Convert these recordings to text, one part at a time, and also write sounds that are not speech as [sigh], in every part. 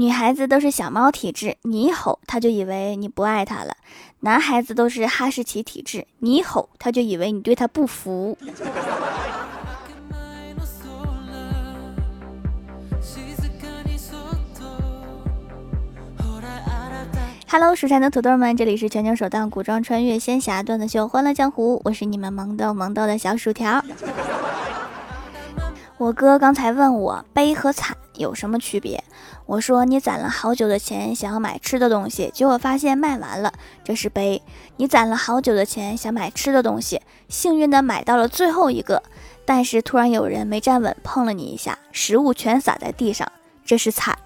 女孩子都是小猫体质，你一吼，她就以为你不爱她了；男孩子都是哈士奇体质，你一吼，他就以为你对他不服。Hello，蜀山的土豆们，这里是全球首档古装穿越仙侠段子秀《欢乐江湖》，我是你们萌豆萌豆的小薯条。我哥刚才问我悲和惨有什么区别，我说你攒了好久的钱想要买吃的东西，结果发现卖完了，这是悲；你攒了好久的钱想买吃的东西，幸运的买到了最后一个，但是突然有人没站稳碰了你一下，食物全洒在地上，这是惨。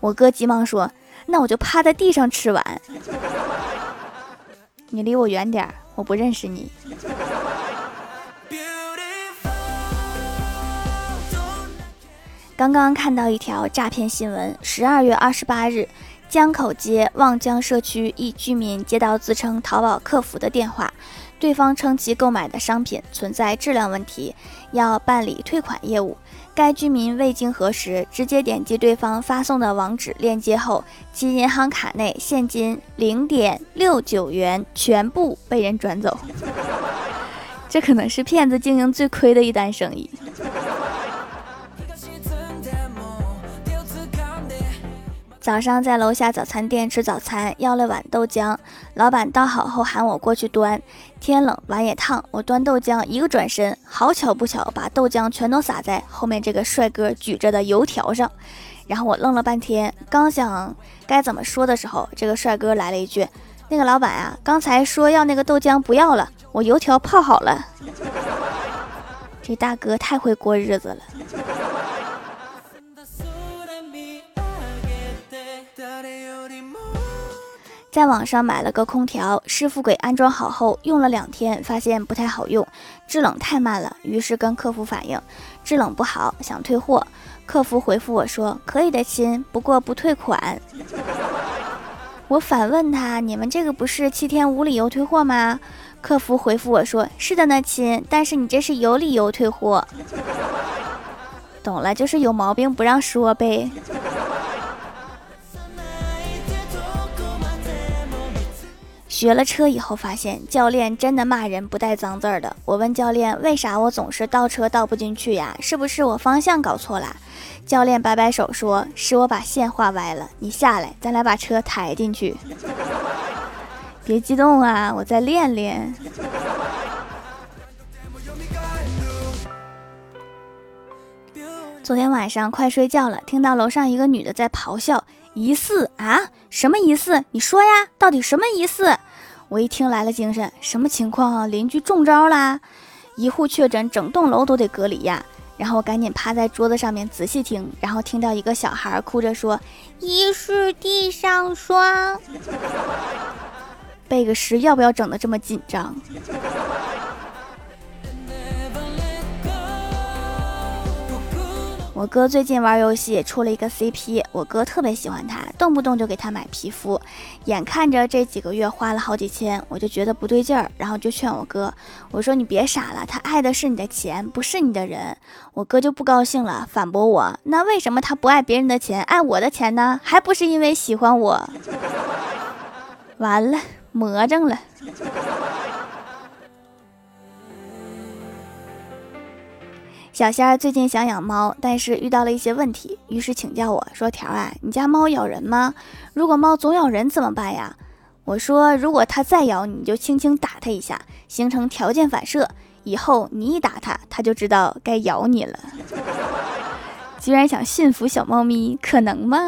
我哥急忙说。那我就趴在地上吃完。[laughs] 你离我远点儿，我不认识你。刚刚看到一条诈骗新闻：十二月二十八日，江口街望江社区一居民接到自称淘宝客服的电话，对方称其购买的商品存在质量问题，要办理退款业务。该居民未经核实，直接点击对方发送的网址链接后，其银行卡内现金零点六九元全部被人转走。[laughs] 这可能是骗子经营最亏的一单生意。早上在楼下早餐店吃早餐，要了碗豆浆。老板倒好后喊我过去端。天冷碗也烫，我端豆浆，一个转身，好巧不巧，把豆浆全都洒在后面这个帅哥举着的油条上。然后我愣了半天，刚想该怎么说的时候，这个帅哥来了一句：“那个老板啊，刚才说要那个豆浆不要了，我油条泡好了。”这大哥太会过日子了。在网上买了个空调，师傅给安装好后用了两天，发现不太好用，制冷太慢了，于是跟客服反映制冷不好，想退货。客服回复我说：“可以的亲，不过不退款。[laughs] ”我反问他：“你们这个不是七天无理由退货吗？”客服回复我说：“是的呢，亲，但是你这是有理由退货。”懂了，就是有毛病不让说呗。学了车以后，发现教练真的骂人不带脏字儿的。我问教练，为啥我总是倒车倒不进去呀？是不是我方向搞错了？教练摆摆手说：“是我把线画歪了。”你下来，咱俩把车抬进去。别激动啊，我再练练。昨天晚上快睡觉了，听到楼上一个女的在咆哮，疑似啊？什么疑似？你说呀，到底什么疑似？我一听来了精神，什么情况啊？邻居中招啦！一户确诊，整栋楼都得隔离呀！然后我赶紧趴在桌子上面仔细听，然后听到一个小孩哭着说：“疑是地上霜。”背个诗要不要整的这么紧张？我哥最近玩游戏出了一个 CP，我哥特别喜欢他，动不动就给他买皮肤。眼看着这几个月花了好几千，我就觉得不对劲儿，然后就劝我哥，我说你别傻了，他爱的是你的钱，不是你的人。我哥就不高兴了，反驳我，那为什么他不爱别人的钱，爱我的钱呢？还不是因为喜欢我？[laughs] 完了，魔怔了。小仙儿最近想养猫，但是遇到了一些问题，于是请教我说：“条啊，你家猫咬人吗？如果猫总咬人怎么办呀？”我说：“如果它再咬你，就轻轻打它一下，形成条件反射，以后你一打它，它就知道该咬你了。[laughs] ”居然想驯服小猫咪，可能吗？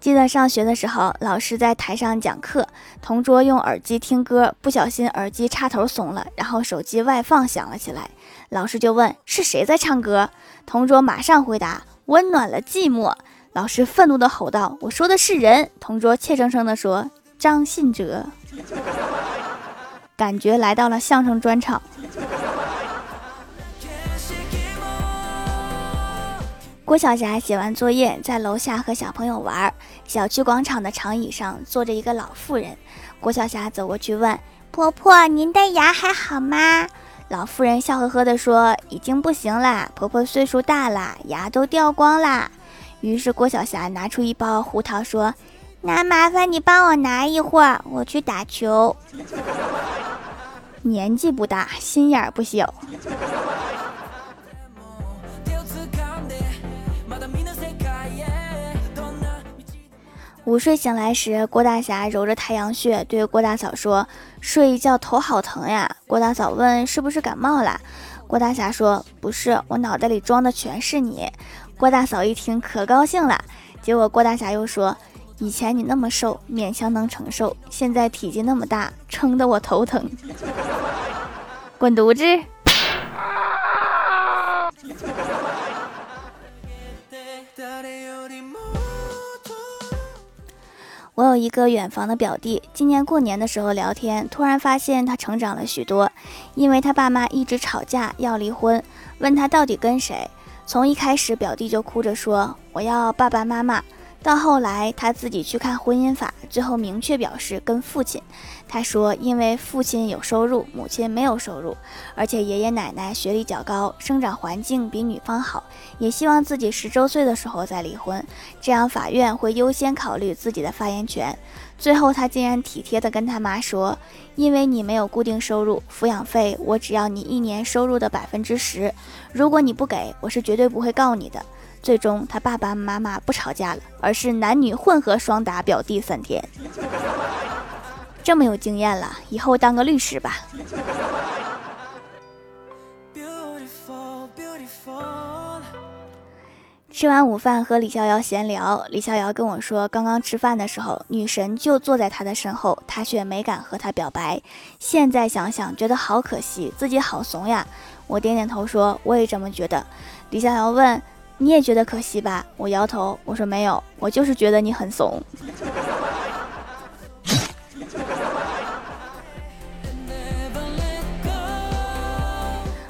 记得上学的时候，老师在台上讲课，同桌用耳机听歌，不小心耳机插头松了，然后手机外放响了起来。老师就问是谁在唱歌，同桌马上回答温暖了寂寞。老师愤怒地吼道：“我说的是人。”同桌怯生生地说：“张信哲。”感觉来到了相声专场。郭晓霞写完作业，在楼下和小朋友玩。小区广场的长椅上坐着一个老妇人。郭晓霞走过去问：“婆婆，您的牙还好吗？”老妇人笑呵呵地说：“已经不行啦，婆婆岁数大啦，牙都掉光啦。”于是郭晓霞拿出一包胡桃说：“那麻烦你帮我拿一会儿，我去打球。[laughs] ”年纪不大，心眼儿不小。午睡醒来时，郭大侠揉着太阳穴，对郭大嫂说：“睡一觉头好疼呀。”郭大嫂问：“是不是感冒了？”郭大侠说：“不是，我脑袋里装的全是你。”郭大嫂一听可高兴了。结果郭大侠又说：“以前你那么瘦，勉强能承受；现在体积那么大，撑得我头疼。[laughs] ”滚犊子！我有一个远房的表弟，今年过年的时候聊天，突然发现他成长了许多，因为他爸妈一直吵架要离婚，问他到底跟谁。从一开始，表弟就哭着说：“我要爸爸妈妈。”到后来，他自己去看婚姻法，最后明确表示跟父亲。他说，因为父亲有收入，母亲没有收入，而且爷爷奶奶学历较高，生长环境比女方好，也希望自己十周岁的时候再离婚，这样法院会优先考虑自己的发言权。最后，他竟然体贴地跟他妈说：“因为你没有固定收入，抚养费我只要你一年收入的百分之十，如果你不给我，是绝对不会告你的。”最终，他爸爸妈妈不吵架了，而是男女混合双打表弟三天。这么有经验了，以后当个律师吧。吃完午饭和李逍遥闲聊，李逍遥跟我说，刚刚吃饭的时候，女神就坐在他的身后，他却没敢和她表白。现在想想，觉得好可惜，自己好怂呀。我点点头说，我也这么觉得。李逍遥问。你也觉得可惜吧？我摇头，我说没有，我就是觉得你很怂。[laughs]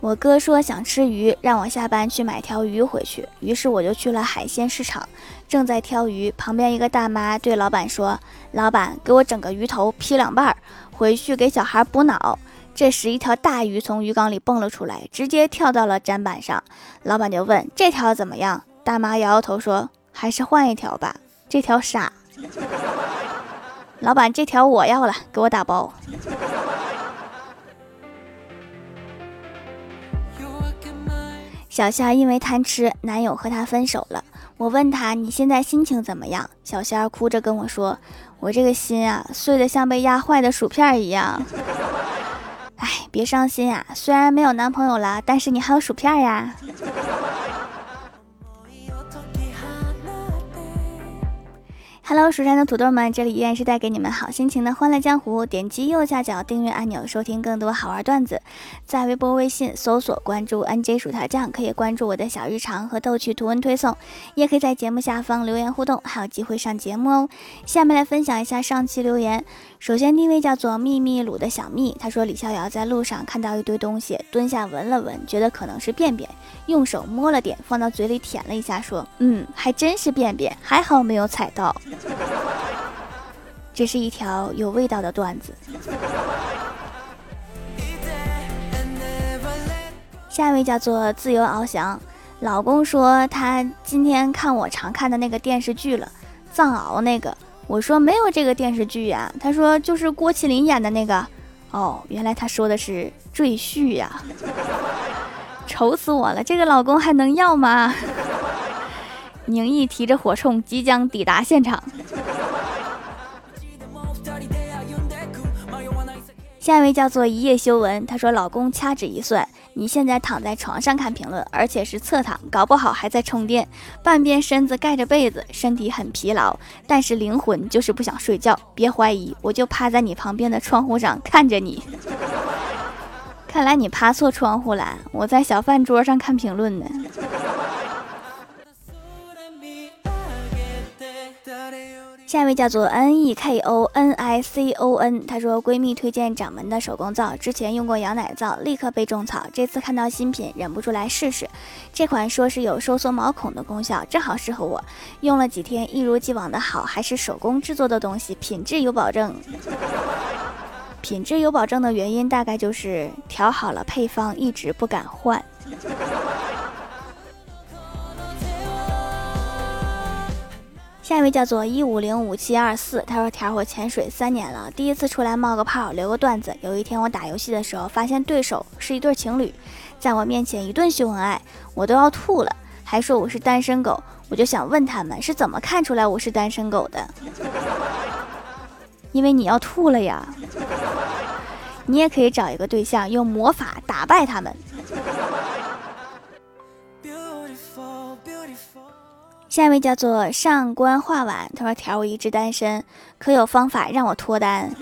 我哥说想吃鱼，让我下班去买条鱼回去。于是我就去了海鲜市场，正在挑鱼，旁边一个大妈对老板说：“老板，给我整个鱼头劈两半，回去给小孩补脑。”这时，一条大鱼从鱼缸里蹦了出来，直接跳到了砧板上。老板就问：“这条怎么样？”大妈摇摇头说：“还是换一条吧，这条傻。[laughs] ”老板：“这条我要了，给我打包。”小仙儿因为贪吃，男友和她分手了。我问她：“你现在心情怎么样？”小仙儿哭着跟我说：“我这个心啊，碎的像被压坏的薯片一样。”别伤心呀！虽然没有男朋友了，但是你还有薯片呀。Hello，蜀山的土豆们，这里依然是带给你们好心情的欢乐江湖。点击右下角订阅按钮，收听更多好玩段子。在微博、微信搜索关注 NJ 薯条酱，可以关注我的小日常和逗趣图文推送，也可以在节目下方留言互动，还有机会上节目哦。下面来分享一下上期留言。首先第一位叫做秘密鲁的小蜜，他说李逍遥在路上看到一堆东西，蹲下闻了闻，觉得可能是便便，用手摸了点，放到嘴里舔了一下，说：“嗯，还真是便便，还好没有踩到。” [laughs] 这是一条有味道的段子。下一位叫做自由翱翔，老公说他今天看我常看的那个电视剧了，藏獒那个。我说没有这个电视剧呀，他说就是郭麒麟演的那个。哦，原来他说的是赘婿呀，[laughs] 愁死我了，这个老公还能要吗？宁毅提着火铳即将抵达现场。下一位叫做一夜修文，他说：“老公掐指一算，你现在躺在床上看评论，而且是侧躺，搞不好还在充电，半边身子盖着被子，身体很疲劳，但是灵魂就是不想睡觉。别怀疑，我就趴在你旁边的窗户上看着你。看来你趴错窗户了，我在小饭桌上看评论呢。”下一位叫做 N E K O N I C O N，她说闺蜜推荐掌门的手工皂，之前用过羊奶皂，立刻被种草，这次看到新品，忍不住来试试。这款说是有收缩毛孔的功效，正好适合我。用了几天，一如既往的好，还是手工制作的东西，品质有保证。[laughs] 品质有保证的原因大概就是调好了配方，一直不敢换。下一位叫做一五零五七二四，他说：“条我潜水三年了，第一次出来冒个泡，留个段子。有一天我打游戏的时候，发现对手是一对情侣，在我面前一顿秀恩爱，我都要吐了，还说我是单身狗。我就想问他们是怎么看出来我是单身狗的？[laughs] 因为你要吐了呀。你也可以找一个对象，用魔法打败他们。”下一位叫做上官画碗，他说：“条我一直单身，可有方法让我脱单？”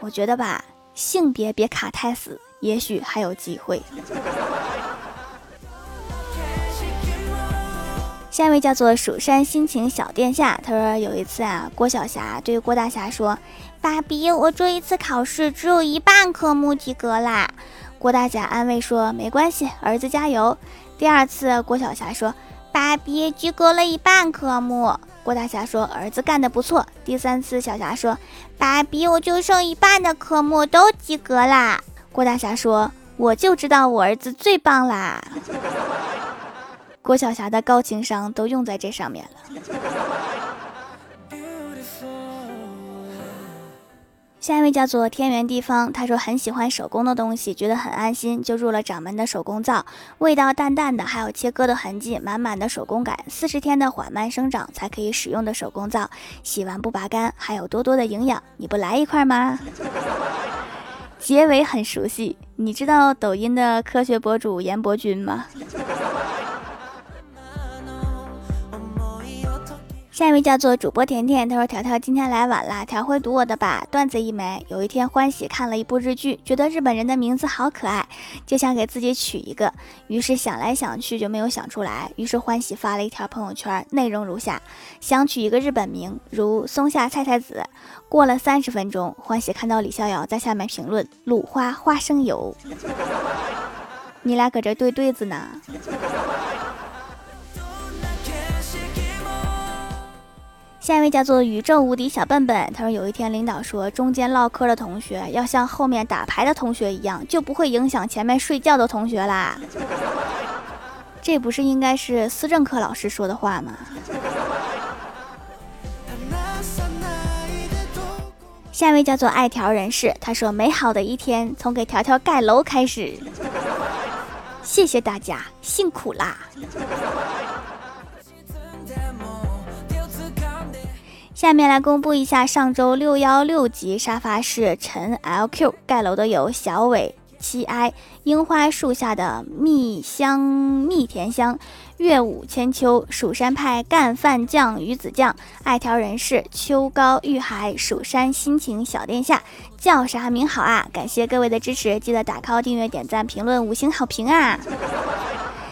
我觉得吧，性别别卡太死，也许还有机会。下一位叫做蜀山心情小殿下，他说：“有一次啊，郭晓霞对郭大侠说，爸比，我这一次考试只有一半科目及格啦。”郭大侠安慰说：“没关系，儿子加油。”第二次，郭晓霞说。爸比及格了一半科目，郭大侠说：“儿子干得不错。”第三次，小霞说：“爸比，我就剩一半的科目都及格啦。”郭大侠说：“我就知道我儿子最棒啦。[laughs] ”郭晓霞的高情商都用在这上面了。下一位叫做天圆地方，他说很喜欢手工的东西，觉得很安心，就入了掌门的手工皂，味道淡淡的，还有切割的痕迹，满满的手工感，四十天的缓慢生长才可以使用的手工皂，洗完不拔干，还有多多的营养，你不来一块吗？[laughs] 结尾很熟悉，你知道抖音的科学博主严伯君吗？下一位叫做主播甜甜，他说：“条条今天来晚了，条会读我的吧？段子一枚。有一天欢喜看了一部日剧，觉得日本人的名字好可爱，就想给自己取一个，于是想来想去就没有想出来。于是欢喜发了一条朋友圈，内容如下：想取一个日本名，如松下菜菜子。过了三十分钟，欢喜看到李逍遥在下面评论：鲁花花生油。你俩搁这对对子呢？”下一位叫做宇宙无敌小笨笨，他说有一天领导说，中间唠嗑的同学要像后面打牌的同学一样，就不会影响前面睡觉的同学啦。这不是应该是思政课老师说的话吗？下一位叫做爱条人士，他说美好的一天从给条条盖楼开始，谢谢大家辛苦啦。下面来公布一下上周六幺六级沙发是陈 LQ 盖楼的有小伟七 i 樱花树下的蜜香蜜甜香月舞千秋蜀山派干饭酱鱼子酱爱条人士秋高玉海蜀山心情小殿下叫啥名好啊？感谢各位的支持，记得打 call 订阅点赞评论五星好评啊！